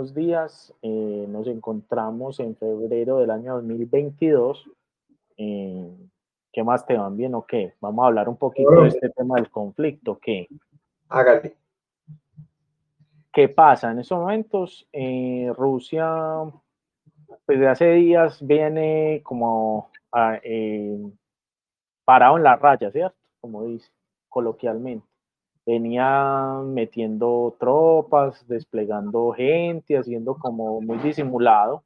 Buenos días. Eh, nos encontramos en febrero del año 2022. Eh, ¿Qué más te van bien o qué? Vamos a hablar un poquito de este tema del conflicto. ¿Qué? Hágale. ¿Qué pasa? En estos momentos, eh, Rusia, pues de hace días viene como parado en la raya, ¿cierto? Como dice coloquialmente venía metiendo tropas, desplegando gente, haciendo como muy disimulado,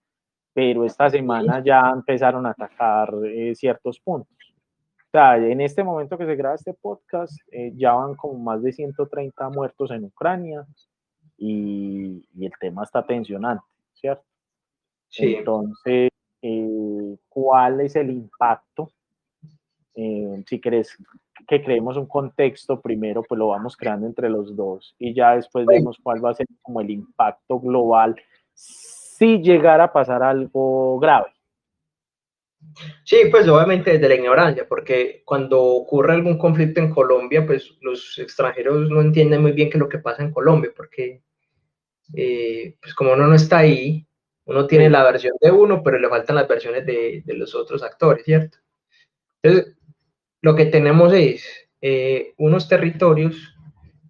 pero esta semana ya empezaron a atacar eh, ciertos puntos. O sea, en este momento que se graba este podcast, eh, ya van como más de 130 muertos en Ucrania y, el tema está tensionante, ¿cierto? Sí. Entonces, eh, ¿cuál es el impacto? Si querés que creemos un contexto primero, pues lo vamos creando entre los dos y ya después vemos cuál va a ser como el impacto global si llegara a pasar algo grave. Sí, pues obviamente desde la ignorancia, porque cuando ocurre algún conflicto en Colombia, pues los extranjeros no entienden muy bien qué es lo que pasa en Colombia, porque eh, pues como uno no está ahí, uno tiene la versión de uno, pero le faltan las versiones de, de los otros actores, ¿cierto? Entonces, lo que tenemos es eh, unos territorios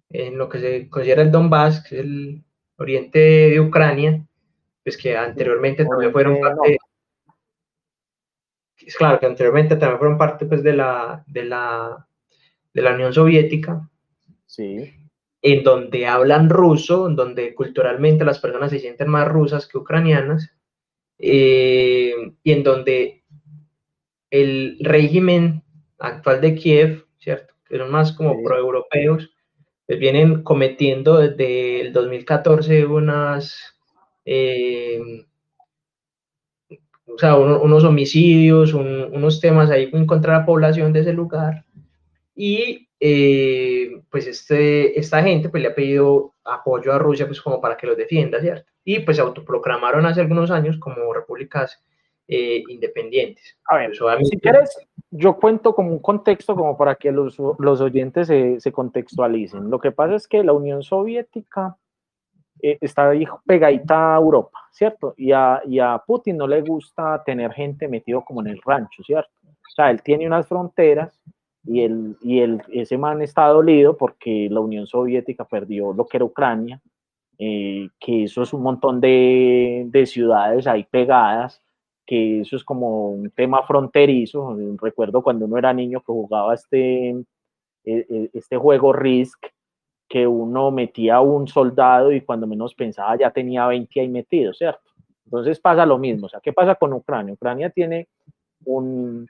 en lo que se considera el Donbass, que es el oriente de Ucrania, pues que anteriormente también fueron parte, es claro que anteriormente también fueron parte pues de la, de la, de la Unión Soviética, sí. en donde hablan ruso, en donde culturalmente las personas se sienten más rusas que ucranianas, eh, y en donde el régimen actual de Kiev, ¿cierto? Que son más como proeuropeos, pues vienen cometiendo desde el 2014 unas, eh, o sea, unos homicidios, unos temas ahí en contra de la población de ese lugar. Y eh, pues este, esta gente pues le ha pedido apoyo a Rusia pues como para que los defienda, ¿cierto? Y pues se autoproclamaron hace algunos años como repúblicas eh, independientes. A ver, si quieres, yo cuento como un contexto como para que los, los oyentes se, se, contextualicen. Lo que pasa es que la Unión Soviética eh, está pegadita a Europa, ¿cierto? Y a, y a, Putin no le gusta tener gente metido como en el rancho, ¿cierto? O sea, él tiene unas fronteras y, el, y el, ese man está dolido porque la Unión Soviética perdió lo que era Ucrania, eh, que eso es un montón de, de ciudades ahí pegadas que eso es como un tema fronterizo. Recuerdo cuando uno era niño que jugaba este, e, e, este juego Risk, que uno metía un soldado y cuando menos pensaba ya tenía 20 ahí metidos, ¿cierto? Entonces pasa lo mismo. O sea, ¿qué pasa con Ucrania? Ucrania tiene un,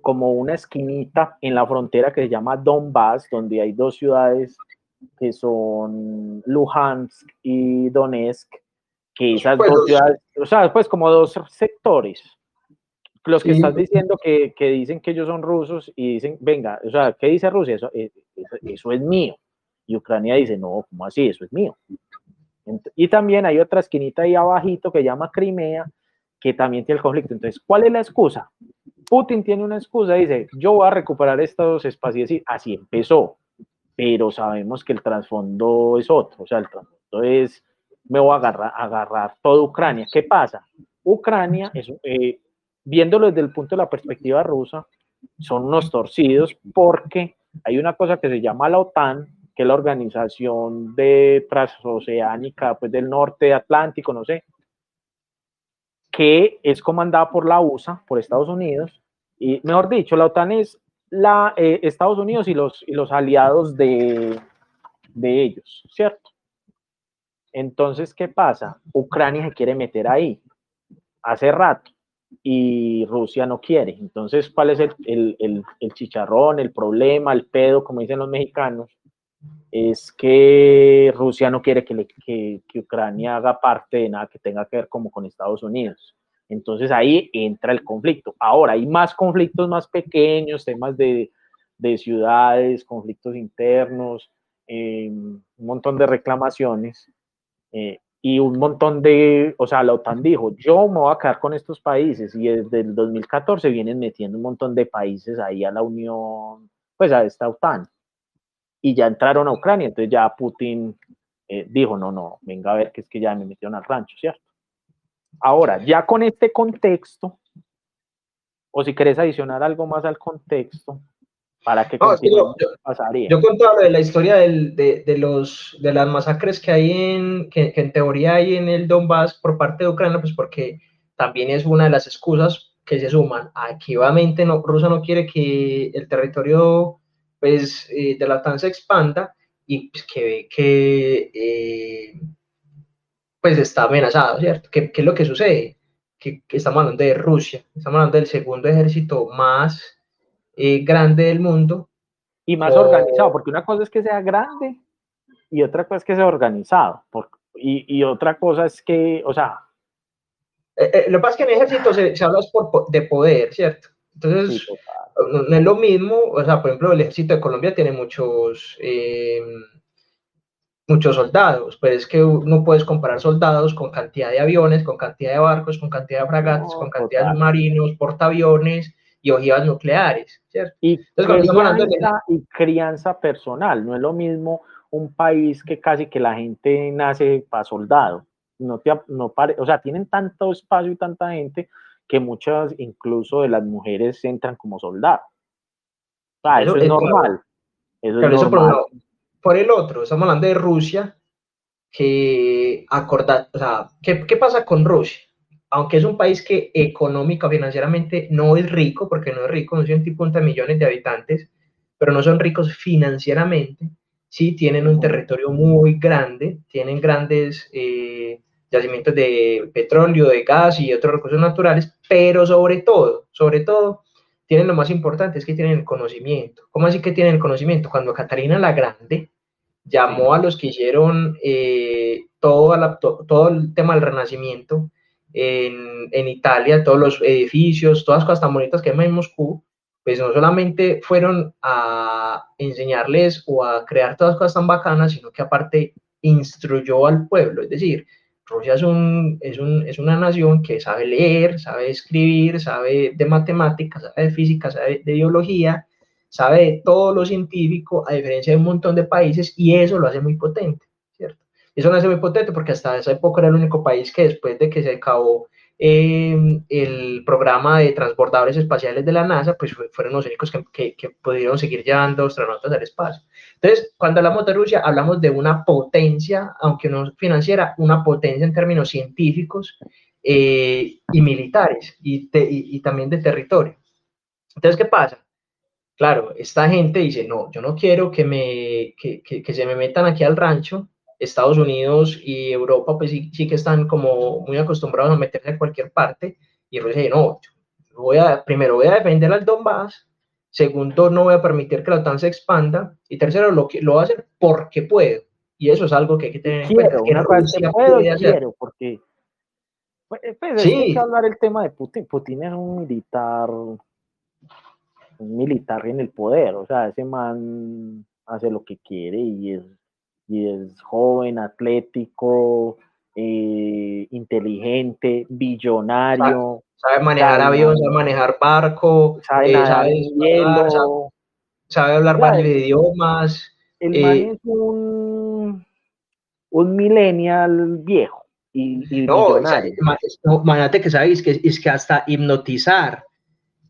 como una esquinita en la frontera que se llama Donbass, donde hay dos ciudades que son Luhansk y Donetsk, que esas dos ciudades, o sea, pues como dos sectores. Los que estás diciendo que, que, dicen que ellos son rusos y dicen, venga, o sea, ¿qué dice Rusia? Eso, eh, eso, es mío. Y Ucrania dice, no, ¿cómo así? Eso es mío. Y también hay otra esquinita ahí abajito que llama Crimea, que también tiene el conflicto. Entonces, ¿cuál es la excusa? Putin tiene una excusa, dice, yo voy a recuperar estos espacios y así empezó, pero sabemos que el trasfondo es otro, o sea, el trasfondo es me voy a agarrar, agarrar toda Ucrania. ¿Qué pasa? Ucrania, es, eh, viéndolo desde el punto de la perspectiva rusa, son unos torcidos porque hay una cosa que se llama la OTAN, que es la organización de transoceánica pues, del norte atlántico, no sé, que es comandada por la USA, por Estados Unidos, y mejor dicho, la OTAN es la, eh, Estados Unidos y los, y los aliados de, de ellos, ¿cierto? Entonces, ¿qué pasa? Ucrania se quiere meter ahí hace rato y Rusia no quiere. Entonces, ¿cuál es el, chicharrón, el problema, el pedo, como dicen los mexicanos? Es que Rusia no quiere que, que, Ucrania haga parte de nada que tenga que ver como con Estados Unidos. Entonces ahí entra el conflicto. Ahora hay más conflictos más pequeños, temas de, ciudades, conflictos internos, eh, un montón de reclamaciones eh, y un montón de, o sea, la OTAN dijo, yo me voy a quedar con estos países y desde el 2014 vienen metiendo un montón de países ahí a la Unión, pues a esta OTAN. Y ya entraron a Ucrania, entonces ya Putin eh, dijo, no, no, venga a ver que es que ya me metieron al rancho, ¿cierto? Ahora, ya con este contexto, o si querés adicionar algo más al contexto, para que no, yo, pasaría. Yo contaba lo de la historia del, de, de, los, de las masacres que hay en, que, en teoría hay en el Donbass por parte de Ucrania, pues porque también es una de las excusas que se suman. Aquí obviamente no, Rusia no quiere que el territorio pues, eh, de la OTAN se expanda y pues, que ve que eh, pues está amenazado, ¿cierto? ¿Qué, ¿Qué, es lo que sucede? Que, que, estamos hablando de Rusia, estamos hablando del segundo ejército más eh, grande del mundo. Y más organizado, porque una cosa es que sea grande y otra cosa es que sea organizado. y, y, otra cosa es que, o sea... Eh, eh, lo que pasa es que en ejército se, se habla por, de poder, ¿cierto? Entonces, no, es lo mismo, o sea, por ejemplo, el ejército de Colombia tiene muchos, muchos soldados, pero es que no puedes comparar soldados con cantidad de aviones, con cantidad de barcos, con cantidad de fragatas, con cantidad de submarinos, portaaviones, y ojivas nucleares, ¿cierto? Y, crianza, y crianza personal, no es lo mismo un país que casi que la gente nace para soldado, no te, no pare, o sea, tienen tanto espacio y tanta gente que muchas incluso de las mujeres entran como soldados. O sea, eso, es, normal. Eso es normal. Por, el otro, estamos hablando de Rusia, que acorda, o sea, ¿qué, ¿qué pasa con Rusia? Aunque es un país que económica, financieramente no es rico, porque no es rico, no son de millones de habitantes, pero no son ricos financieramente, sí tienen un territorio muy grande, tienen grandes eh, yacimientos de petróleo, de gas y otros recursos naturales, pero sobre todo, sobre todo, tienen lo más importante, es que tienen el conocimiento. ¿Cómo así que tienen el conocimiento? Cuando Catarina la Grande llamó a los que hicieron eh, todo, todo el tema del renacimiento, en, en, Italia, todos los edificios, todas las cosas tan bonitas que hay en Moscú, pues no solamente fueron a enseñarles o a crear todas las cosas tan bacanas, sino que aparte instruyó al pueblo. Es decir, Rusia es, un, es, un, es una nación que sabe leer, sabe escribir, sabe de matemáticas, sabe de física, sabe de biología, sabe de todo lo científico, a diferencia de un montón de países, y eso lo hace muy potente. Eso no es muy potente porque hasta esa época era el único país que después de que se acabó em, el programa de transbordadores espaciales de la NASA, pues fueron los únicos que, que, pudieron seguir llevando astronautas al espacio. Entonces, cuando hablamos de Rusia, hablamos de una potencia, aunque no financiera, una potencia en términos científicos eh, y militares y, y, también de territorio. Entonces, ¿qué pasa? Claro, esta gente dice, no, yo no quiero que, me, que, que se me metan aquí al rancho Estados Unidos y Europa pues sí, sí, que están como muy acostumbrados a meterse en cualquier parte y Rusia dice, no, voy a, primero voy a defender al Donbass, segundo no voy a permitir que la OTAN se expanda y tercero lo, lo voy a hacer porque puedo y eso es algo que hay que tener en cuenta. Que Rusia puedo, quiero, porque pues, eh, pues hay que hablar el tema de Putin. Putin es un militar, un militar en el poder, o sea, ese man hace lo que quiere y es y es joven, atlético, eh, inteligente, billonario. Sabe, manejar avión, sabe manejar barco, sabe, eh, sabe, hablar varios idiomas. El man eh, es un, un millennial viejo y, y no, imagínate que sabes que es que hasta hipnotizar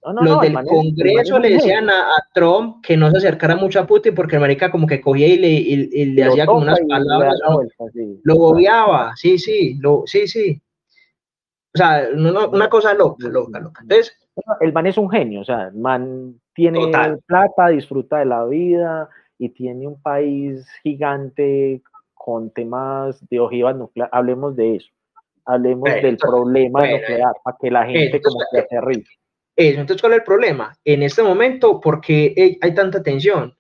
los del Congreso le decían a, Trump que no se acercara mucho a Putin porque el marica como que cogía y le, y, le hacía como unas palabras. Lo bobeaba, sí, sí, lo, sí, sí. O sea, una, cosa loca, loca, loca. Entonces, el man es un genio, o sea, el man tiene plata, disfruta de la vida y tiene un país gigante con temas de ojivas nucleares. Hablemos de eso. Hablemos del problema nuclear para que la gente como que aterrice eso. Entonces, ¿cuál es el problema? En este momento, ¿por qué hay tanta tensión?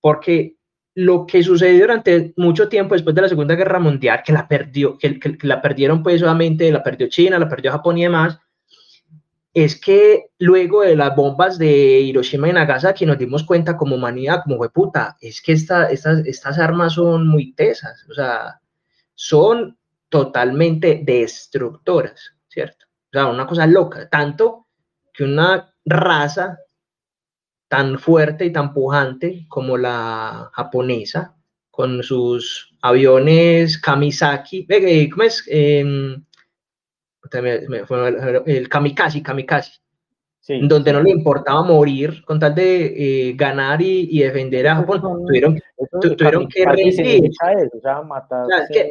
Porque lo que sucedió durante mucho tiempo después de la Segunda Guerra Mundial, que la perdió, que, la perdieron pues solamente, la perdió China, la perdió Japón y demás, es que luego de las bombas de Hiroshima y Nagasaki nos dimos cuenta como humanidad, como fue puta, es que esta, estas, estas armas son muy tesas, o sea, son totalmente destructoras, ¿cierto? O sea, una cosa loca, tanto que una raza tan fuerte y tan pujante como la japonesa, con sus aviones Kamisaki, ¿cómo es? Em, el kamikaze, kamikaze, donde no le importaba morir con tal de eh, ganar y, defender a Japón. tuvieron, que rendir, que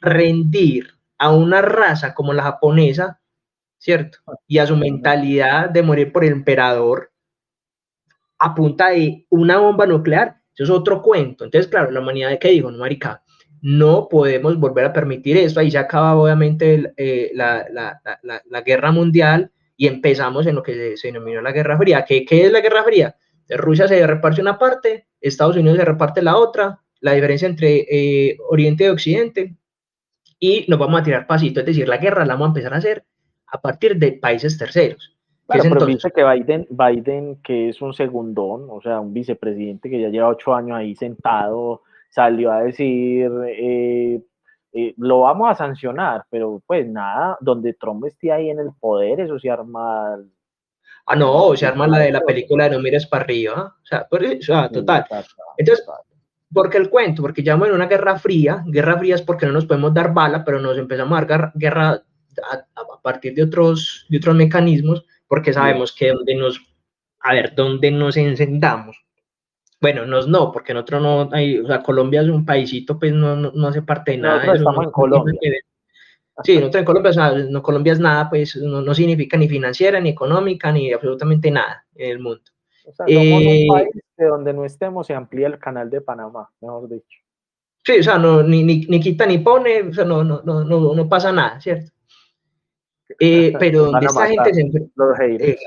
rendir a una raza como la japonesa, ¿cierto? Y a su mentalidad de morir por el emperador a punta de una bomba nuclear. Eso es otro cuento. Entonces, claro, la humanidad que dijo, no, marica, no podemos volver a permitir esto. Ahí se acaba obviamente eh, la, la, la, la, guerra mundial y empezamos en lo que se, denominó la Guerra Fría. ¿Qué, ¿Qué, es la Guerra Fría? Rusia se reparte una parte, Estados Unidos se reparte la otra, la diferencia entre eh, Oriente y Occidente, y nos vamos a tirar pasito, es decir, la guerra la vamos a empezar a hacer a partir de países terceros. Claro, pero entonces? que Biden, Biden, que es un segundón, o sea, un vicepresidente que ya lleva ocho años ahí sentado, salió a decir, eh, eh, lo vamos a sancionar, pero pues nada, donde Trump esté ahí en el poder, eso se arma. Ah, no, se arma la de la película de No mires para arriba, o sea, total. Entonces, ¿por qué el cuento? Porque ya en una guerra fría, guerra fría es porque no nos podemos dar bala, pero nos empezamos a dar guerra a, partir de otros, de otros mecanismos, porque sabemos que donde nos, a ver, donde nos encendamos, bueno, nos no, porque nosotros no hay, o sea, Colombia es un paísito, pues no, no, hace parte de nada. Nosotros estamos en Colombia. Sí, nosotros en Colombia, o sea, no, Colombia es nada, pues no, significa ni financiera, ni económica, ni absolutamente nada en el mundo. O sea, somos un eh, país de donde no estemos se amplía el canal de Panamá, mejor dicho. Sí, o sea, no, ni, ni, ni quita ni pone, o sea, no, no, no, no, pasa nada, ¿cierto? Eh, pero donde esta gente se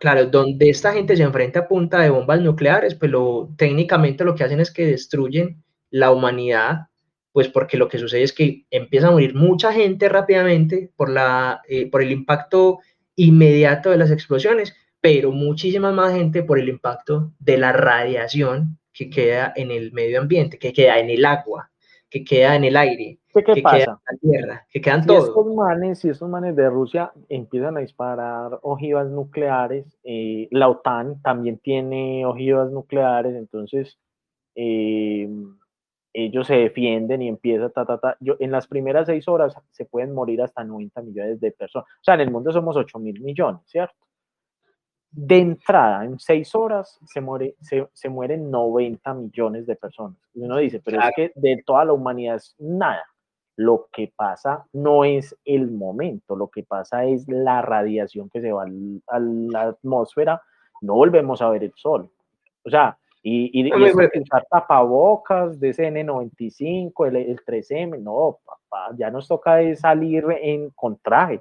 Claro, donde esta gente se enfrenta a punta de bombas nucleares, pues lo, técnicamente lo que hacen es que destruyen la humanidad, pues porque lo que sucede es que empieza a morir mucha gente rápidamente por, la, eh, por el impacto inmediato de las explosiones, pero muchísima más gente por el impacto de la radiación que queda en el medio ambiente, que queda en el agua, que queda en el aire, ¿Qué, pasa? la tierra, que quedan si todos. Estos manes, si estos manes de Rusia empiezan a disparar ojivas nucleares, eh, la OTAN también tiene ojivas nucleares, entonces eh, ellos se defienden y empieza ta, ta, ta. Yo, en las primeras seis horas se pueden morir hasta 90 millones de personas. O sea, en el mundo somos 8 mil millones, ¿cierto? De entrada, en seis horas, se, muere, se, mueren 90 millones de personas. Y uno dice, pero es que de toda la humanidad es nada. Lo que pasa no es el momento, lo que pasa es la radiación que se va a la atmósfera, no volvemos a ver el sol. O sea, y, y, y usar tapabocas de CN95, el, el 3M, no, papá, ya nos toca salir en, con traje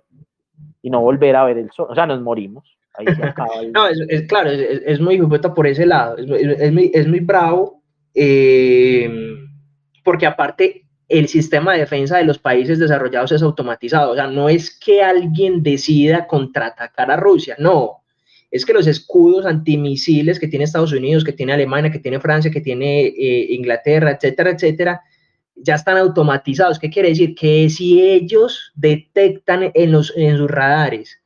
y no volver a ver el sol. O sea, nos morimos. No, es, claro, es, muy por ese lado, es, muy, es muy bravo, eh, porque aparte el sistema de defensa de los países desarrollados es automatizado, o sea, no es que alguien decida contraatacar a Rusia, no, es que los escudos antimisiles que tiene Estados Unidos, que tiene Alemania, que tiene Francia, que tiene eh, Inglaterra, etcétera, etcétera, ya están automatizados. ¿Qué quiere decir? Que si ellos detectan en, los, en sus radares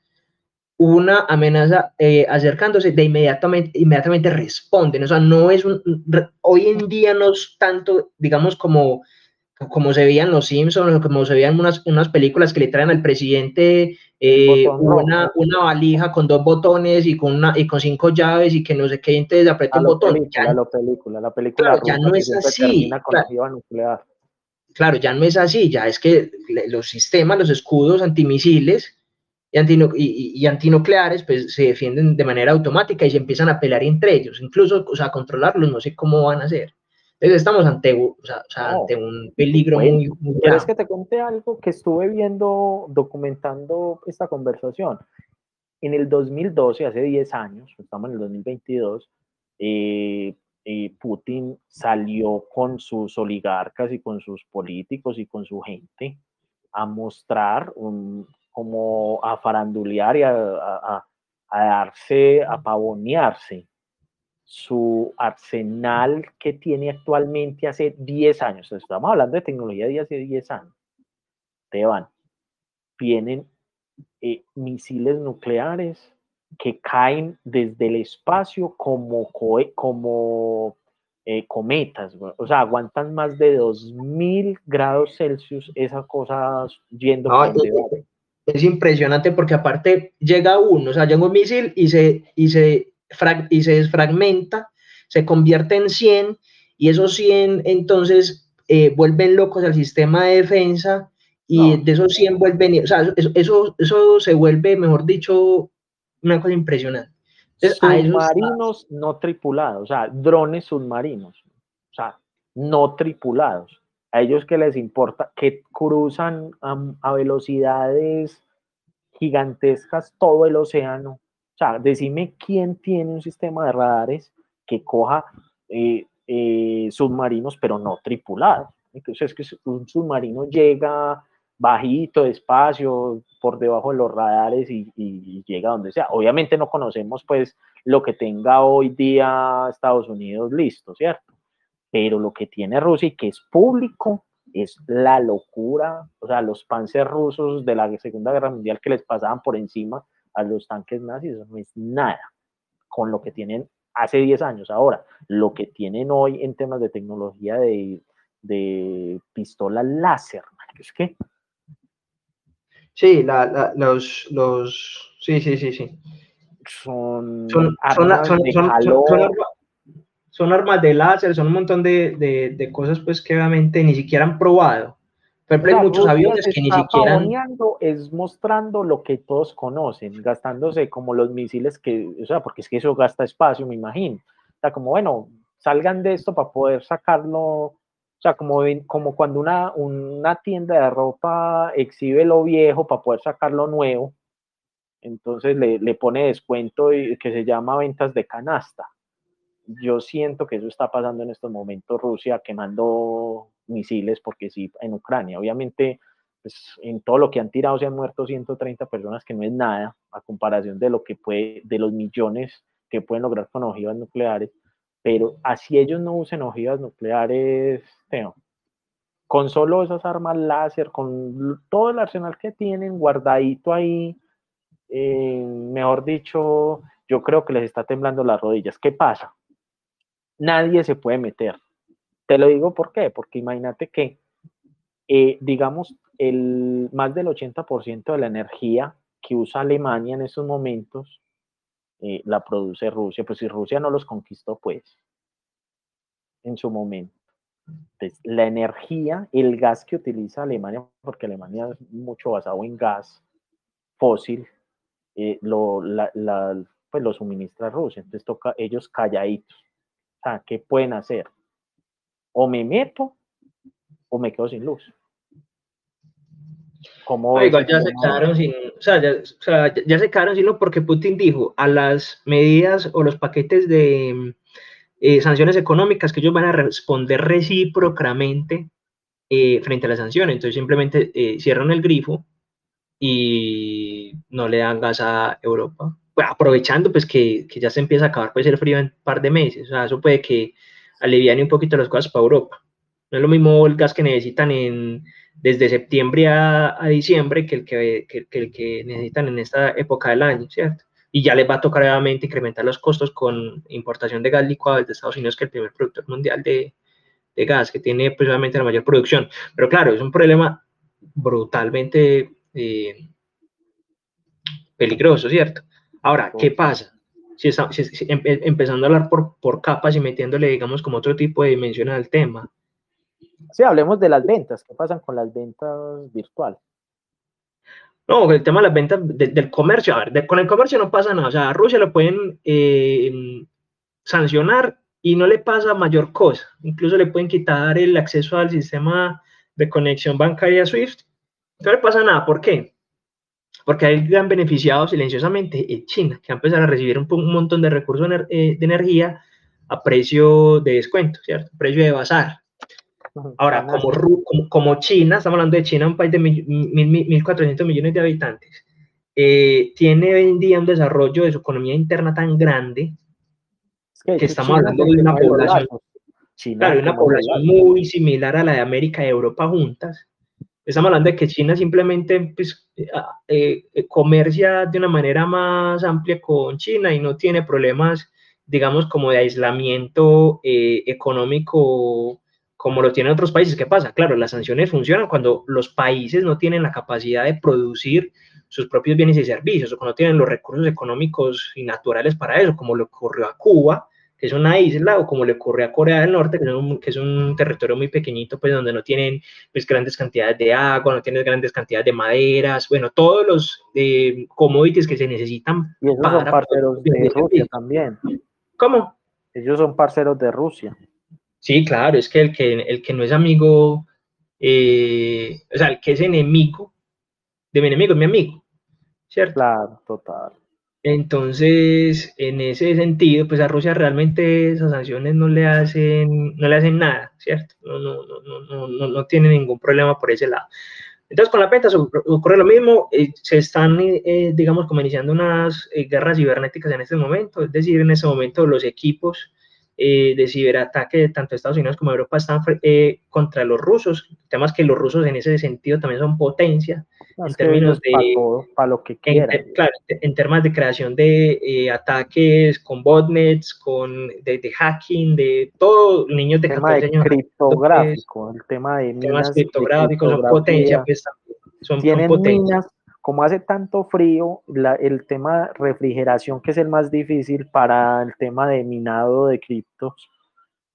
una amenaza eh, acercándose, de inmediatamente, inmediatamente responden. O sea, no es un, hoy en día no es tanto, digamos, como, como se veían los Simpsons, o como se veían unas, unas películas que le traen al presidente eh, una, una, valija con dos botones y con, una, y con cinco llaves y que no sé qué, entonces aprieta un botón. ya, la película, la película ya no es así. Claro, claro, ya no es así, ya es que los sistemas, los escudos antimisiles, y, antinucleares pues se defienden de manera automática y se empiezan a pelear entre ellos, incluso o sea, controlarlos, no sé cómo van a hacer. Entonces estamos ante, o sea, ante un peligro muy, muy ¿Quieres que te conté algo que estuve viendo, documentando esta conversación? En el 2012, hace 10 años, estamos en el 2022, eh, eh, Putin salió con sus oligarcas y con sus políticos y con su gente a mostrar un, como a farandulear y a, a, a darse, a pavonearse su arsenal que tiene actualmente hace 10 años. Estamos hablando de tecnología de hace 10 años. Te van. Vienen eh, misiles nucleares que caen desde el espacio como, como eh, cometas, o sea, aguantan más de 2000 grados Celsius esas cosas yendo. Es, impresionante porque aparte llega uno, o sea, llega un misil y se, y se, y se desfragmenta, se convierte en 100 y esos 100 entonces eh, vuelven locos al sistema de defensa y de esos 100 vuelven, o sea, eso, eso, eso se vuelve, mejor dicho, una cosa impresionante. Submarinos no tripulados, o sea, drones submarinos, o sea, no tripulados. A ellos que les importa, que cruzan a, velocidades gigantescas todo el océano. O sea, decime quién tiene un sistema de radares que coja eh, eh, submarinos, pero no tripulados. Entonces, es que un submarino llega bajito, despacio, por debajo de los radares y, llega donde sea. Obviamente no conocemos pues lo que tenga hoy día Estados Unidos listo, ¿cierto? Pero lo que tiene Rusia y que es público es la locura, o sea, los panzers rusos de la Segunda Guerra Mundial que les pasaban por encima a los tanques nazis, eso no es nada con lo que tienen hace 10 años. Ahora, lo que tienen hoy en temas de tecnología de, de pistola láser, es que Sí, la, los, los, sí, sí, sí, sí. Son, son, armas son, de son, armas de láser, son un montón de, de, de, cosas pues que obviamente ni siquiera han probado. Pero hay muchos aviones que ni siquiera... Es mostrando lo que todos conocen, gastándose como los misiles que, o sea, porque es que eso gasta espacio, me imagino. O sea, como, bueno, salgan de esto para poder sacarlo o sea, como, como cuando una, una tienda de ropa exhibe lo viejo para poder sacar lo nuevo, entonces le, le pone descuento y, que se llama ventas de canasta. Yo siento que eso está pasando en estos momentos, Rusia quemando misiles, porque sí, en Ucrania. Obviamente, pues, en todo lo que han tirado se han muerto 130 personas, que no es nada a comparación de lo que puede, de los millones que pueden lograr con ojivas nucleares pero así ellos no usen ojivas nucleares, con solo esas armas láser, con todo el arsenal que tienen guardadito ahí, eh, mejor dicho, yo creo que les está temblando las rodillas. ¿Qué pasa? Nadie se puede meter. Te lo digo por qué, porque imagínate que, eh, digamos, el, más del 80% de la energía que usa Alemania en estos momentos eh, la produce Rusia, pues si Rusia no los conquistó, pues, en su momento. Entonces, la energía, el gas que utiliza Alemania, porque Alemania es mucho basado en gas fósil, eh, lo, pues lo suministra Rusia. Entonces toca ellos calladitos. O sea, ¿qué pueden hacer? O me meto o me quedo sin luz ya se quedaron sin, o sea, ya, se quedaron sin lo porque Putin dijo a las medidas o los paquetes de eh, sanciones económicas que ellos van a responder recíprocamente eh, frente a las sanciones. Entonces simplemente eh, cierran el grifo y no le dan gas a Europa. Aprovechando pues que, que, ya se empieza a acabar pues el frío en un par de meses. O sea, eso puede que aliviane un poquito las cosas para Europa. No es lo mismo el gas que necesitan en desde septiembre a, diciembre que el que, el que necesitan en esta época del año, ¿cierto? Y ya les va a tocar obviamente incrementar los costos con importación de gas licuado desde Estados Unidos, que es el primer productor mundial de, de gas, que tiene pues, obviamente la mayor producción. Pero claro, es un problema brutalmente eh, peligroso, ¿cierto? Ahora, ¿qué pasa? Si, empezando a hablar por, por capas y metiéndole, digamos, como otro tipo de dimensión al tema, Sí, hablemos de las ventas. ¿Qué pasan con las ventas virtuales? No, el tema de las ventas del comercio, a ver, con el comercio no pasa nada. O sea, a Rusia lo pueden eh, sancionar y no le pasa mayor cosa. Incluso le pueden quitar el acceso al sistema de conexión bancaria SWIFT. No le pasa nada. ¿Por qué? Porque hay gran beneficiado silenciosamente en China, que va a empezar a recibir un, montón de recursos eh, de energía a precio de descuento, ¿cierto? Precio de bazar. Ahora, como, como, China, estamos hablando de China, un país de 1.400 millones de habitantes, eh, tiene hoy en día un desarrollo de su economía interna tan grande que, estamos hablando de una población, una población muy similar a la de América y Europa juntas. Estamos hablando de que China simplemente pues, eh, eh, comercia de una manera más amplia con China y no tiene problemas digamos, como de aislamiento eh, económico como lo tienen otros países. ¿Qué pasa? Claro, las sanciones funcionan cuando los países no tienen la capacidad de producir sus propios bienes y servicios o cuando tienen los recursos económicos y naturales para eso, como le ocurrió a Cuba, que es una isla, o como le ocurrió a Corea del Norte, que es un, territorio muy pequeñito, pues donde no tienen pues, grandes cantidades de agua, no tienen grandes cantidades de maderas, bueno, todos los eh, commodities que se necesitan. Y esos son parceros de Rusia también. ¿Cómo? Ellos son parceros de Rusia. Sí, claro, es que el que, el que no es amigo, eh, o sea, el que es enemigo de mi enemigo es mi amigo, ¿cierto? Claro, total. Entonces, en ese sentido, pues a Rusia realmente esas sanciones no le hacen, no le hacen nada, ¿cierto? No, no, no, no, no, tiene ningún problema por ese lado. Entonces, con la PETA ocurre lo mismo, eh, se están, eh, digamos, como iniciando unas guerras cibernéticas en este momento, es decir, en ese momento los equipos eh, de ciberataque tanto Estados Unidos como Europa están eh, contra los rusos. Temas que los rusos en ese sentido también son potencia en términos de... Para, lo que quieran. En, claro, en términos de creación de eh, ataques con botnets, con de, hacking, de todo, niños de 14 años. criptográfico, el tema de temas criptográficos, son potencia, pues, son, Tienen minas como hace tanto frío, el tema refrigeración, que es el más difícil para el tema de minado de criptos,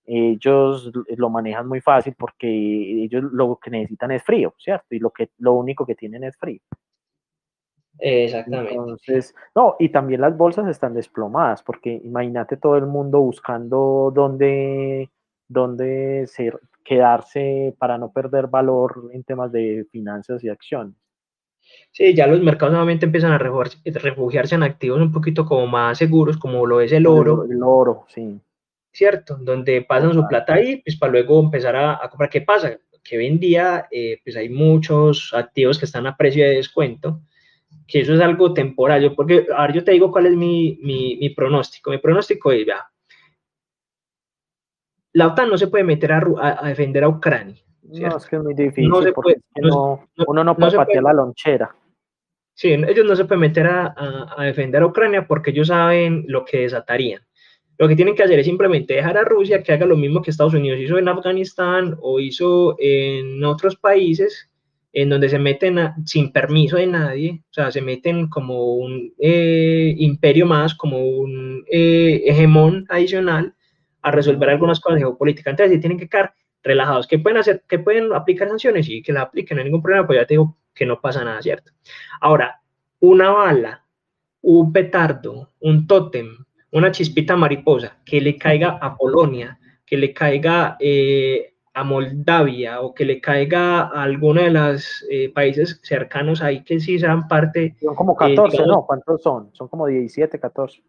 ellos lo manejan muy fácil porque ellos lo que necesitan es frío, ¿cierto? Y lo, que, lo único que tienen es frío. Exactamente. Entonces, no, y también las bolsas están desplomadas, porque imagínate todo el mundo buscando dónde, dónde quedarse para no perder valor en temas de finanzas y acciones. Sí, ya los mercados nuevamente empiezan a refugiarse en activos un poquito como más seguros, como lo es el oro. El, oro, sí. ¿Cierto? Donde pasan su plata ahí, pues para luego empezar a, comprar. ¿Qué pasa? Que hoy en día, eh, pues hay muchos activos que están a precio de descuento, que eso es algo temporal. Yo, porque, ahora yo te digo cuál es mi, mi, pronóstico. Mi pronóstico es, ya, la OTAN no se puede meter a, a defender a Ucrania no, es que es muy difícil, porque uno no puede patear la lonchera. Sí, ellos no se pueden meter a, defender a Ucrania porque ellos saben lo que desatarían. Lo que tienen que hacer es simplemente dejar a Rusia que haga lo mismo que Estados Unidos hizo en Afganistán o hizo en otros países en donde se meten sin permiso de nadie, o sea, se meten como un eh, imperio más, como un eh, hegemón adicional a resolver algunas cosas geopolíticas. Entonces, tienen que quedar relajados. ¿Qué pueden hacer? ¿Que pueden aplicar sanciones? y que la apliquen, no hay ningún problema, pues ya te digo que no pasa nada, ¿cierto? Ahora, una bala, un petardo, un tótem, una chispita mariposa que le caiga a Polonia, que le caiga eh, a Moldavia o que le caiga a alguno de los eh, países cercanos ahí que sí sean parte. Son como 14, eh, ¿no? ¿Cuántos son? Son como 17, 14.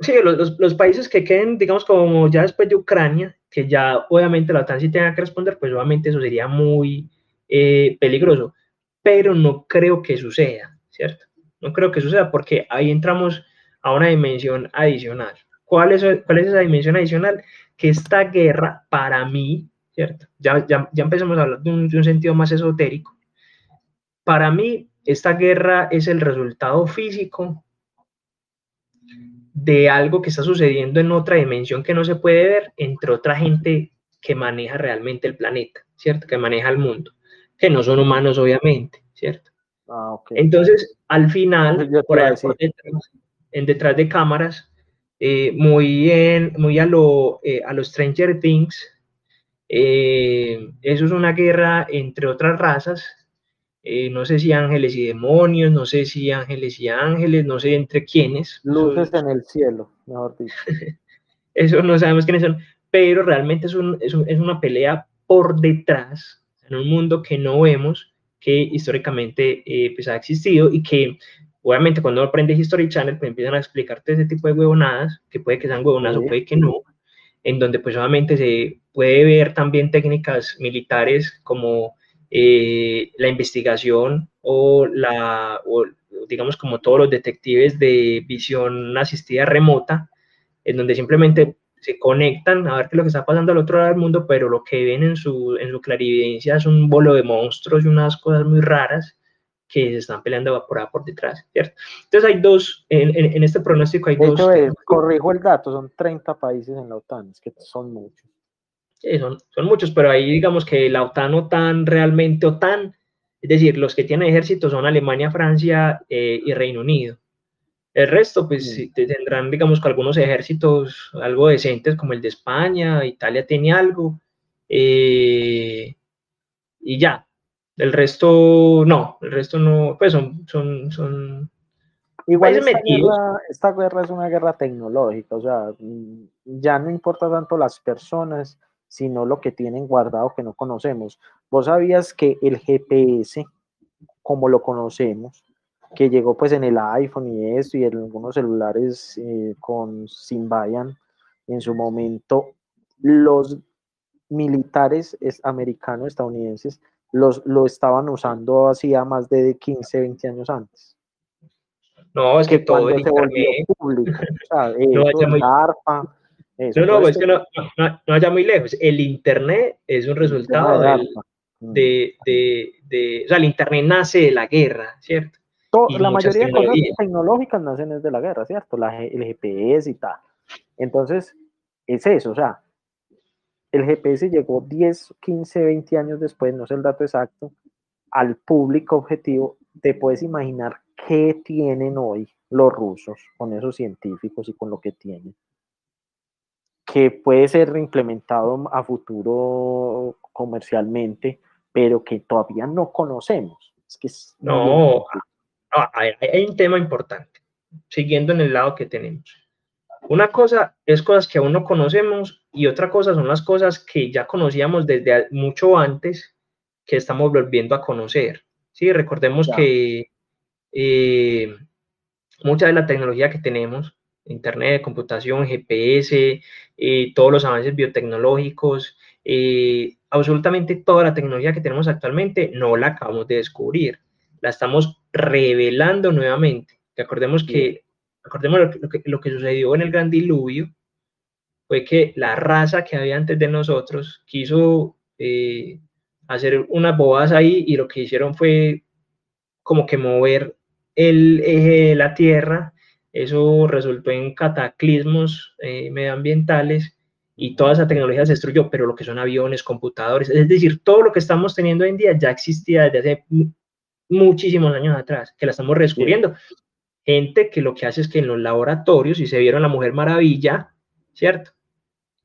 Sí, los, los, países que queden, digamos, como ya después de Ucrania, que ya obviamente la OTAN sí tenga que responder, pues obviamente eso sería muy eh, peligroso, pero no creo que suceda, ¿cierto? No creo que suceda porque ahí entramos a una dimensión adicional. ¿Cuál es, cuál es esa dimensión adicional? Que esta guerra, para mí, ¿cierto? Ya, ya, ya empezamos a hablar de un, de un sentido más esotérico. Para mí, esta guerra es el resultado físico de algo que está sucediendo en otra dimensión que no se puede ver entre otra gente que maneja realmente el planeta, ¿cierto? Que maneja el mundo, que no son humanos obviamente, ¿cierto? Ah, Entonces, al final, por ahí detrás, en detrás de cámaras, eh, muy, en, muy a, lo, eh, a los Stranger Things, eh, eso es una guerra entre otras razas eh, no sé si ángeles y demonios, no sé si ángeles y ángeles, no sé entre quiénes. Luces en el cielo, mejor dicho. Eso no sabemos quiénes son, pero realmente es, es, una pelea por detrás, en un mundo que no vemos, que históricamente eh, pues ha existido y que obviamente cuando aprendes History Channel pues empiezan a explicarte ese tipo de huevonadas, que puede que sean huevonadas o puede que no, en donde pues obviamente se puede ver también técnicas militares como eh, la investigación o la, digamos como todos los detectives de visión asistida remota, en donde simplemente se conectan a ver qué es lo que está pasando al otro lado del mundo, pero lo que ven en su, en su clarividencia es un bolo de monstruos y unas cosas muy raras que se están peleando por, por detrás, ¿cierto? Entonces hay dos, en, en, este pronóstico hay dos... corrijo el dato, son 30 países en la OTAN, es que son muchos. Sí, son, son muchos, pero ahí digamos que la OTAN, OTAN, realmente OTAN, es decir, los que tienen ejército son Alemania, Francia eh, y Reino Unido. El resto, pues tendrán, digamos, que algunos ejércitos algo decentes, como el de España, Italia tiene algo, eh, y ya. El resto, no, el resto no, pues son, son, son Igual esta guerra, esta guerra, es una guerra tecnológica, o sea, ya no importa tanto las personas, sino lo que tienen guardado que no conocemos. Vos sabías que el GPS, como lo conocemos, que llegó pues en el iPhone y esto y en algunos celulares eh, con Symbian en su momento, los militares americanos, estadounidenses, los, lo estaban usando hacía más de 15, 20 años antes. No, es que, todo se volvió público. no, no, es que no, no, vaya muy lejos. El Internet es un resultado de, de, de, o sea, el Internet nace de la guerra, ¿cierto? la mayoría de cosas tecnológicas nacen desde la guerra, ¿cierto? La, el GPS y tal. Entonces, es eso, o sea, el GPS llegó 10, 15, 20 años después, no sé el dato exacto, al público objetivo. Te puedes imaginar qué tienen hoy los rusos con esos científicos y con lo que tienen, que puede ser reimplementado a futuro comercialmente, pero que todavía no conocemos. Es que no, hay, un tema importante, siguiendo en el lado que tenemos. Una cosa es cosas que aún no conocemos y otra cosa son las cosas que ya conocíamos desde mucho antes que estamos volviendo a conocer. Sí, recordemos que eh, mucha de la tecnología que tenemos, Internet, computación, GPS, eh, todos los avances biotecnológicos, eh, absolutamente toda la tecnología que tenemos actualmente no la acabamos de descubrir la estamos revelando nuevamente. Recordemos que, recordemos lo que, lo que, sucedió en el gran diluvio, fue que la raza que había antes de nosotros quiso eh, hacer unas bobas ahí y lo que hicieron fue como que mover el eje de la Tierra. Eso resultó en cataclismos eh, medioambientales y toda esa tecnología se destruyó, pero lo que son aviones, computadores, es decir, todo lo que estamos teniendo hoy en día ya existía desde hace muchísimos años atrás, que la estamos redescubriendo. Gente que lo que hace es que en los laboratorios, y se vieron la Mujer Maravilla, ¿cierto?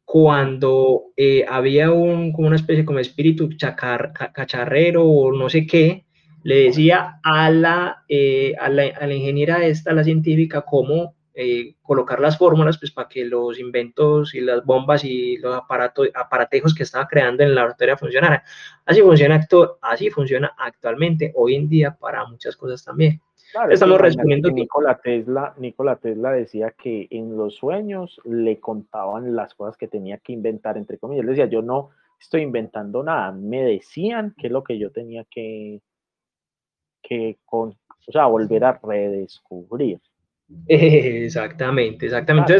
Cuando eh, había un, como una especie como espíritu chacar, cacharrero o no sé qué, le decía a la, eh, a la, a la ingeniera esta, la científica, cómo eh, colocar las fórmulas pues, para que los inventos y las bombas y los aparatos, aparatejos que estaba creando en la laboratorio funcionaran. Así funciona, así funciona actualmente, hoy en día, para muchas cosas también. Estamos respondiendo. Nikola Tesla, Nikola Tesla decía que en los sueños le contaban las cosas que tenía que inventar, entre comillas. Él decía, yo no estoy inventando nada, me decían qué es lo que yo tenía que, que con, o sea, volver a redescubrir. Exactamente, exactamente.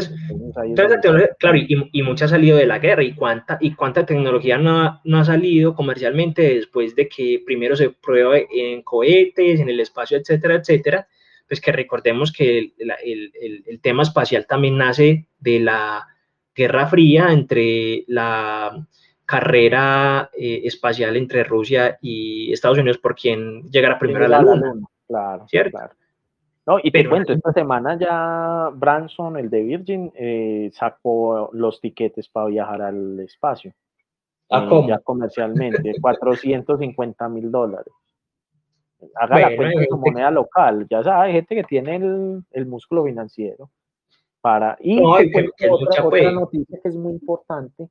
Entonces, claro, y, mucha ha salido de la guerra y cuánta, y cuánta tecnología no ha, no ha, salido comercialmente después de que primero se prueba en cohetes, en el espacio, etcétera, etcétera. Pues que recordemos que el, el, el, tema espacial también nace de la Guerra Fría entre la carrera eh, espacial entre Rusia y Estados Unidos por quien llegara primero a la Luna. Claro, ¿cierto? Claro. No, y te cuento, esta semana ya Branson, el de Virgin, eh, sacó los tiquetes para viajar al espacio. ¿A eh, cómo? Ya comercialmente, 450 mil dólares. Haga la cuenta en moneda local. Ya sabes, hay gente que tiene el, el músculo financiero. Para, y otra, otra noticia que es muy importante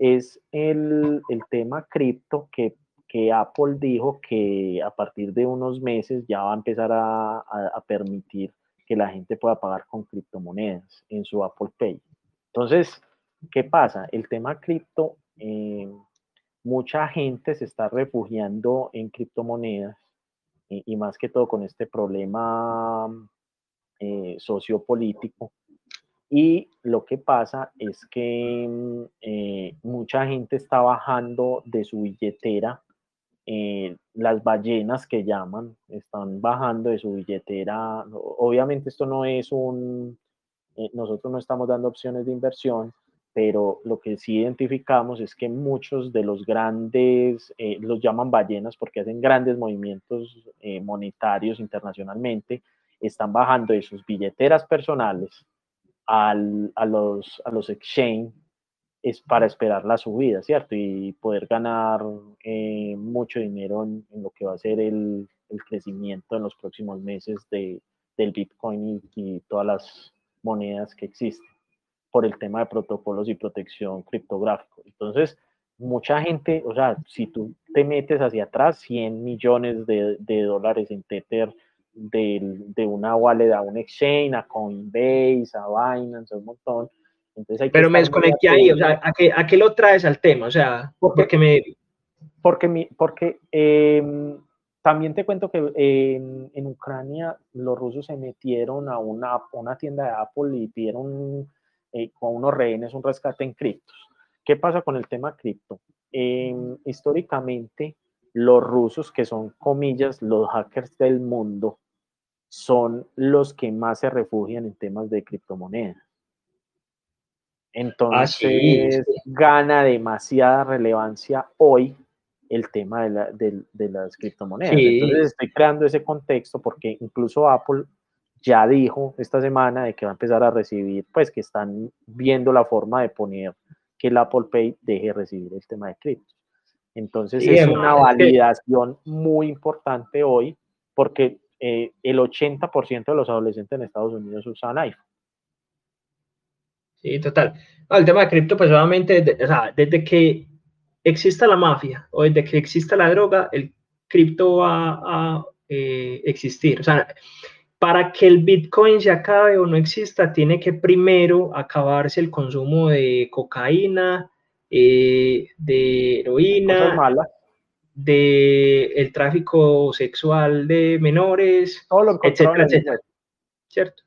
es el, el tema cripto que que Apple dijo que a partir de unos meses ya va a empezar a, permitir que la gente pueda pagar con criptomonedas en su Apple Pay. Entonces, ¿qué pasa? El tema cripto, eh, mucha gente se está refugiando en criptomonedas y, más que todo con este problema eh, sociopolítico. Y lo que pasa es que eh, mucha gente está bajando de su billetera eh, las ballenas que llaman están bajando de su billetera. Obviamente esto no es un, eh, nosotros no estamos dando opciones de inversión, pero lo que sí identificamos es que muchos de los grandes, los llaman ballenas porque hacen grandes movimientos monetarios internacionalmente, están bajando de sus billeteras personales al, a, los, a los exchange es para esperar la subida, ¿cierto? Y poder ganar eh, mucho dinero en, lo que va a ser el, el, crecimiento en los próximos meses de, del Bitcoin y, todas las monedas que existen por el tema de protocolos y protección criptográfico. Entonces, mucha gente, o sea, si tú te metes hacia atrás, 100 millones de, de dólares en Tether de, de, una wallet a un exchange, a Coinbase, a Binance, un montón, pero me desconecté ahí, o sea, ¿a qué, ¿a qué, lo traes al tema? O sea, porque, me... Porque, mi, porque em, también te cuento que en, en, Ucrania los rusos se metieron a una, una tienda de Apple y pidieron eh, con unos rehenes un rescate en criptos. ¿Qué pasa con el tema cripto? Em, históricamente, los rusos, que son comillas, los hackers del mundo, son los que más se refugian en temas de criptomonedas. Ah, Entonces gana demasiada relevancia hoy el tema de, las criptomonedas. Entonces estoy creando ese contexto porque incluso Apple ya dijo esta semana de que va a empezar a recibir, pues que están viendo la forma de poner que el Apple Pay deje recibir el tema de criptos. Entonces es una validación muy importante hoy porque eh, el 80% de los adolescentes en Estados Unidos usan iPhone. Sí, total. el tema de cripto, pues obviamente, desde que exista la mafia o desde que exista la droga, el cripto va a eh, existir. O sea, para que el Bitcoin se acabe o no exista, tiene que primero acabarse el consumo de cocaína, eh, de heroína, de el tráfico sexual de menores, etcétera, etcétera. ¿Cierto?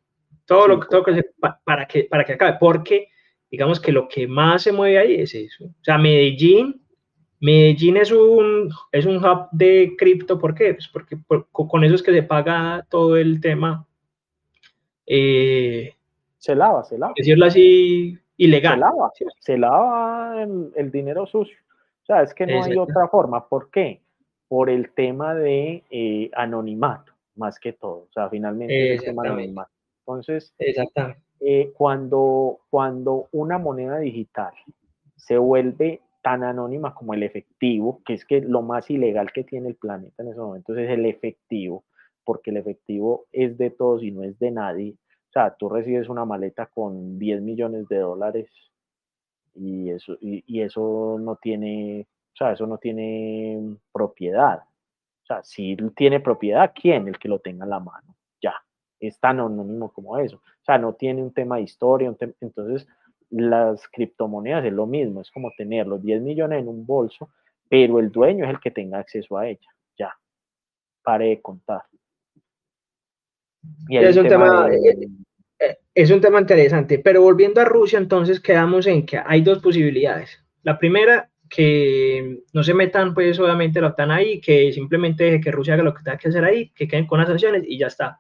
Todo lo que todo que para que para que acabe, porque digamos que lo que más se mueve ahí es eso. O sea, Medellín, Medellín es un es un hub de cripto, ¿por qué? Pues porque con eso es que se paga todo el tema. Eh, se lava, se lava. Decirlo así, ilegal. Se lava, se lava el, dinero sucio. O sea, es que no hay otra forma. ¿Por qué? Por el tema de eh, anonimato, más que todo. O sea, finalmente es el tema de anonimato. Entonces, eh, cuando, cuando una moneda digital se vuelve tan anónima como el efectivo, que es que lo más ilegal que tiene el planeta en esos momentos es el efectivo, porque el efectivo es de todos y no es de nadie. O sea, tú recibes una maleta con 10 millones de dólares y eso, y, eso no tiene, o sea, eso no tiene propiedad. O sea, si tiene propiedad, ¿quién? El que lo tenga en la mano es tan anónimo como eso. O sea, no tiene un tema de historia. entonces, las criptomonedas es lo mismo, es como tener los 10 millones en un bolso, pero el dueño es el que tenga acceso a ella. Ya, pare de contar. es, un tema, eh, eh, es un tema interesante, pero volviendo a Rusia, entonces quedamos en que hay dos posibilidades. La primera, que no se metan, pues obviamente la OTAN ahí, que simplemente deje que Rusia haga lo que tenga que hacer ahí, que queden con las sanciones y ya está.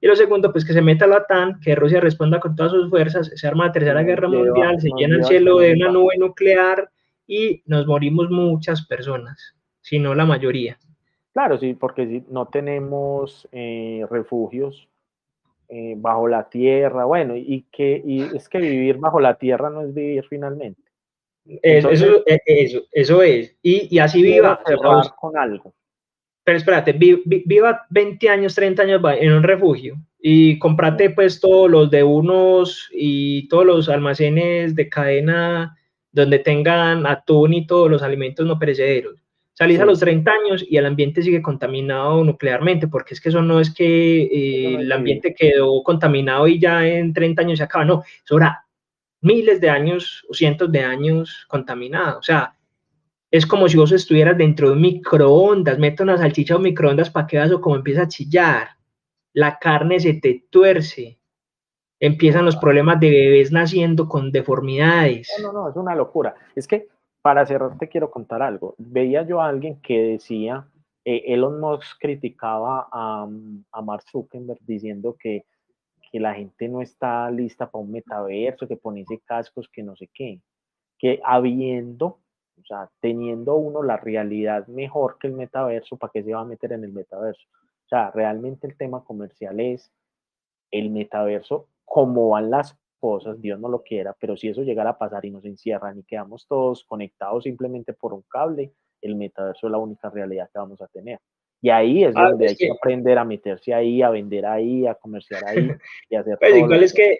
Y lo segundo, pues que se meta la OTAN, que Rusia responda con todas sus fuerzas, se arma la tercera guerra mundial, se llena el cielo de una nube nuclear y nos morimos muchas personas, si no la mayoría. Claro, sí, porque si no tenemos eh, refugios eh, bajo la tierra, bueno, y que y es que vivir bajo la tierra no es vivir finalmente. eso, eh, eso, eso, es, y, y así viva. con algo pero espérate, viva 20 años, 30 años en un refugio y comprate pues todos los de unos y todos los almacenes de cadena donde tengan atún y todos los alimentos no perecederos. Salís a los 30 años y el ambiente sigue contaminado nuclearmente, porque es que eso no es que eh, el ambiente quedó contaminado y ya en 30 años se acaba, no, eso era miles de años o cientos de años contaminado. O sea, es como si vos estuvieras dentro de un microondas, mete una salchicha o microondas para que veas o como empieza a chillar, la carne se te tuerce, empiezan los problemas de bebés naciendo con deformidades. No, no, no, es una locura. Es que para cerrar te quiero contar algo. Veía yo a alguien que decía, eh, Elon Musk criticaba a, a Mark Zuckerberg diciendo que, que la gente no está lista para un metaverso, que poniese cascos, que no sé qué, que habiendo, o sea, teniendo uno la realidad mejor que el metaverso, ¿para qué se va a meter en el metaverso? O sea, realmente el tema comercial es el metaverso, como van las cosas, Dios no lo quiera, pero si eso llegara a pasar y nos encierran y quedamos todos conectados simplemente por un cable, el metaverso es la única realidad que vamos a tener. Y ahí es ah, donde hay que... aprender a meterse ahí, a vender ahí, a comerciar ahí y hacer pues igual es que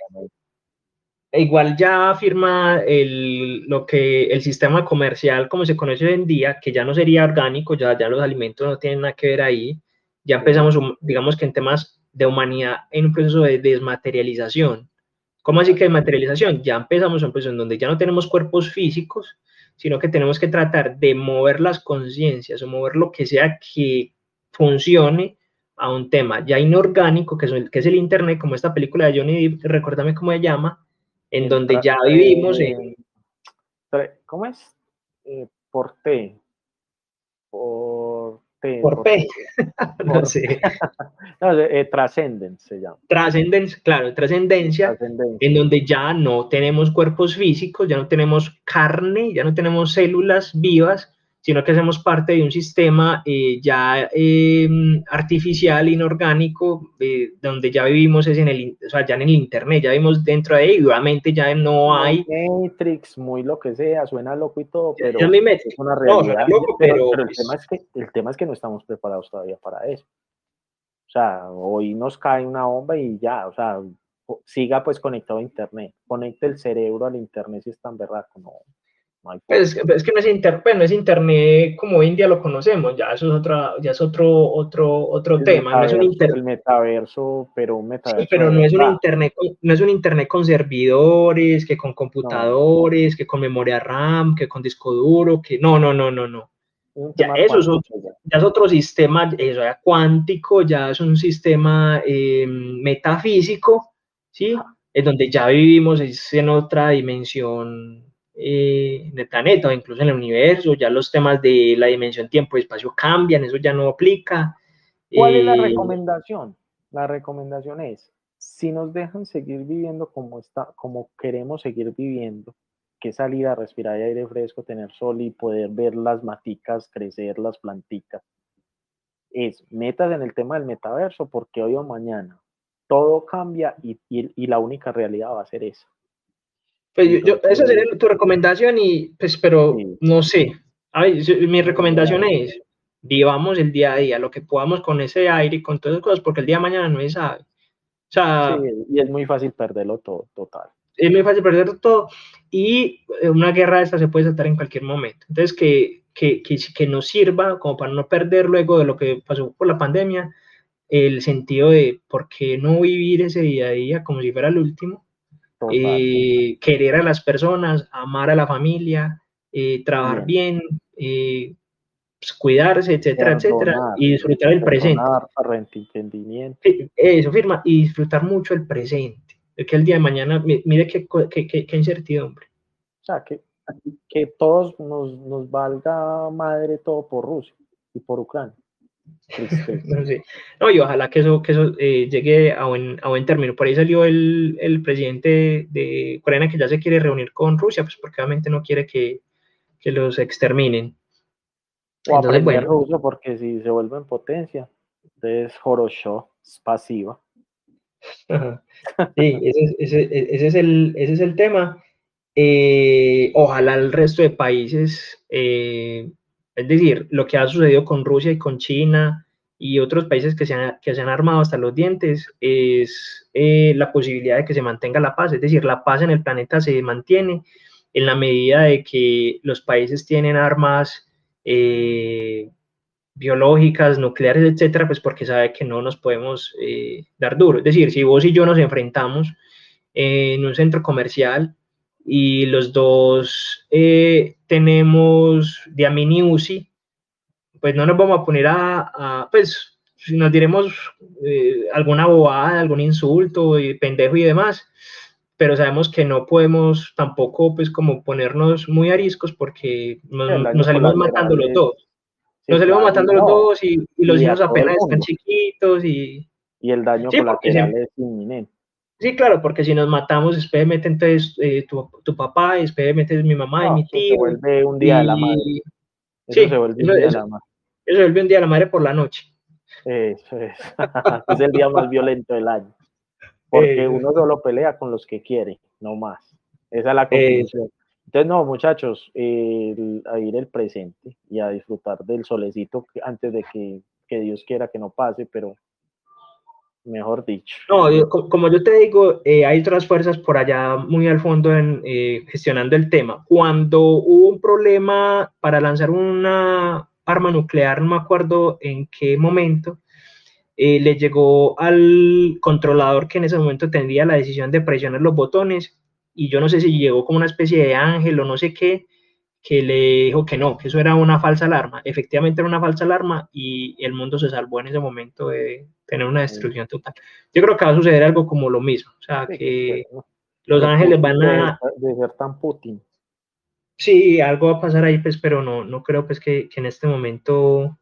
igual ya afirma el, lo que el sistema comercial como se conoce hoy en día, que ya no sería orgánico, ya, ya los alimentos no tienen nada que ver ahí, ya empezamos, digamos que en temas de humanidad, en un proceso de desmaterialización, ¿Cómo así que materialización? Ya empezamos a un proceso en donde ya no tenemos cuerpos físicos, sino que tenemos que tratar de mover las conciencias o mover lo que sea que funcione a un tema ya inorgánico, que es, el, que es el Internet, como esta película de Johnny Depp, recuérdame cómo se llama, en donde ya vivimos en... ¿Cómo es? Eh, por T. Por por P. no sé. no, eh, se llama. Claro, trascendencia, en donde ya no tenemos cuerpos físicos, ya no tenemos carne, ya no tenemos células vivas, sino que hacemos parte de un sistema eh, ya em, artificial, inorgánico, eh, donde ya vivimos es en el, o sea, ya en el Internet, ya vivimos dentro de ahí, obviamente ya no hay... Matrix, muy lo que sea, suena loco y todo, pero es una realidad. pero, el, pues tema es que, el tema es que no estamos preparados todavía para eso. O sea, hoy nos cae una bomba y ya, o sea, siga pues conectado a Internet, conecte el cerebro al Internet si es tan verdad, no pues, es que no es, inter, pues, no es internet como hoy en día lo conocemos, ya eso es otra, ya es otro, otro, otro tema, no es un internet. El metaverso, pero un metaverso. pero no es un internet, no es un internet con servidores, que con computadores, que con memoria RAM, que con disco duro, que no, no, no, no, no. Ya eso es otro, ya es otro sistema, eso ya cuántico, ya es un sistema eh, metafísico, ¿sí? Es donde ya vivimos, es en otra dimensión eh, en el planeta o incluso en el universo, ya los temas de la dimensión tiempo y espacio cambian, eso ya no aplica. ¿Cuál es la eh, recomendación? La recomendación es, si nos dejan seguir viviendo como, está, como queremos seguir viviendo, que salir a respirar aire fresco, tener sol y poder ver las maticas crecer, las plantitas, es metas en el tema del metaverso, porque hoy o mañana todo cambia y, y la única realidad va a ser esa. Pues yo, esa sería tu recomendación y pues, pero no sé. mi recomendación es, vivamos el día a día, lo que podamos con ese aire y con todas esas cosas, porque el día de mañana no se sabe. O sea, y es muy fácil perderlo todo, total. Es muy fácil perderlo todo y eh, una guerra de esta se puede saltar en cualquier momento. Entonces, que, que, que, que nos sirva como para no perder luego de lo que pasó por la pandemia, el sentido de por qué no vivir ese día a día como si fuera el último eh, querer a las personas, amar a la familia, eh, trabajar bien, eh, pues, cuidarse, etcétera, etcétera, y disfrutar el presente. Eso, firma, y disfrutar mucho el presente. De que el día de mañana, mire qué, qué, incertidumbre. O sea, que, que todos nos, nos valga madre todo por Rusia y por Ucrania. no, y ojalá que eso, que eso eh, llegue a buen, a buen término. Por ahí salió el, el, presidente de Ucrania que ya se quiere reunir con Rusia, pues porque obviamente no quiere que, que los exterminen. O entonces, bueno. ruso porque si se vuelve en potencia, entonces Horosho es pasiva. sí, ese, ese, ese, es el, ese es el tema. Eh, ojalá el resto de países eh, es decir, lo que ha sucedido con Rusia y con China y otros países que se han, armado hasta los dientes es eh, la posibilidad de que se mantenga la paz. Es decir, la paz en el planeta se mantiene en la medida de que los países tienen armas eh, biológicas, nucleares, etcétera, pues porque sabe que no nos podemos eh, dar duro. Es decir, si vos y yo nos enfrentamos en un centro comercial y los dos eh, tenemos de mini UCI, pues no nos vamos a poner a, pues, si nos diremos eh, alguna bobada, algún insulto, y pendejo y demás, pero sabemos que no podemos tampoco pues como ponernos muy ariscos porque nos, salimos matando los dos. nos salimos matando los dos y, los hijos apenas están chiquitos y... Y el daño colateral es inminente. Sí, claro, porque si nos matamos, después mete entonces eh, tu, tu, papá, después mete mi mamá y mi tío. Se vuelve un día de la madre. Eso sí, se vuelve un día de la madre. Eso se vuelve un día de la madre por la noche. Eso es. es el día más violento del año. Porque uno solo pelea con los que quiere, no más. Esa es la conclusión. Entonces, no, muchachos, a ir el presente y a disfrutar del solecito antes de que, que Dios quiera que no pase, pero mejor dicho. No, como yo te digo, eh, hay otras fuerzas por allá muy al fondo en, eh, gestionando el tema. Cuando hubo un problema para lanzar una arma nuclear, no me acuerdo en qué momento, eh, le llegó al controlador que en ese momento tendría la decisión de presionar los botones y yo no sé si llegó como una especie de ángel o no sé qué, que le dijo que no, que eso era una falsa alarma. Efectivamente era una falsa alarma y el mundo se salvó en ese momento de tener una destrucción total. Yo creo que va a suceder algo como lo mismo, o sea, que los ángeles van a... De ser tan Putin. Sí, algo va a pasar ahí, pues, pero no, no creo pues que, en este momento...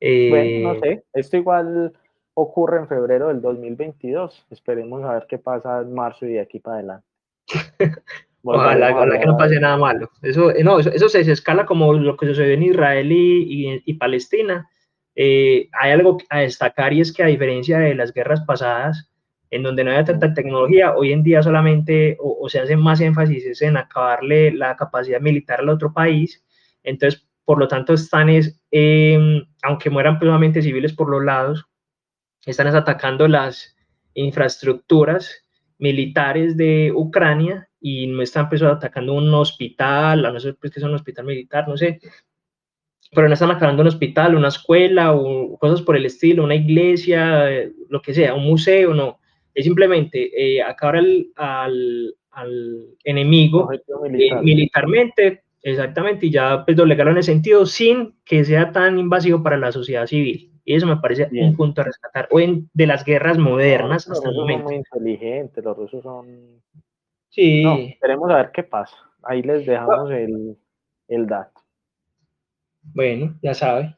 bueno, no eh, sé, esto igual ocurre en febrero del 2022. Esperemos a ver qué pasa en marzo y de aquí para adelante. Ojalá, que no pase nada malo. Eso, eh, no, eso, se escala como lo que sucedió en Israel y, Palestina. Eh, hay algo a destacar y es que a diferencia de las guerras pasadas, en donde no había tanta tecnología, hoy en día solamente o, se hace más énfasis en acabarle la capacidad militar al otro país. Entonces, por lo tanto, están, es, em, aunque mueran plenamente civiles por los lados, están atacando las infraestructuras militares de Ucrania y no están pues, atacando un hospital, a no ser pues, que es un hospital militar, no sé, pero no están atacando un hospital, una escuela o cosas por el estilo, una iglesia, lo que sea, un museo, no. Es simplemente eh, acabar al, al, enemigo eh, militarmente, exactamente, y ya pues doblegarlo en ese sentido sin que sea tan invasivo para la sociedad civil. Y eso me parece un punto a rescatar. O en, de las guerras modernas hasta el momento. Son muy inteligentes, los rusos son Sí. No, esperemos a ver qué pasa. Ahí les dejamos el, el dato. Bueno, ya sabe.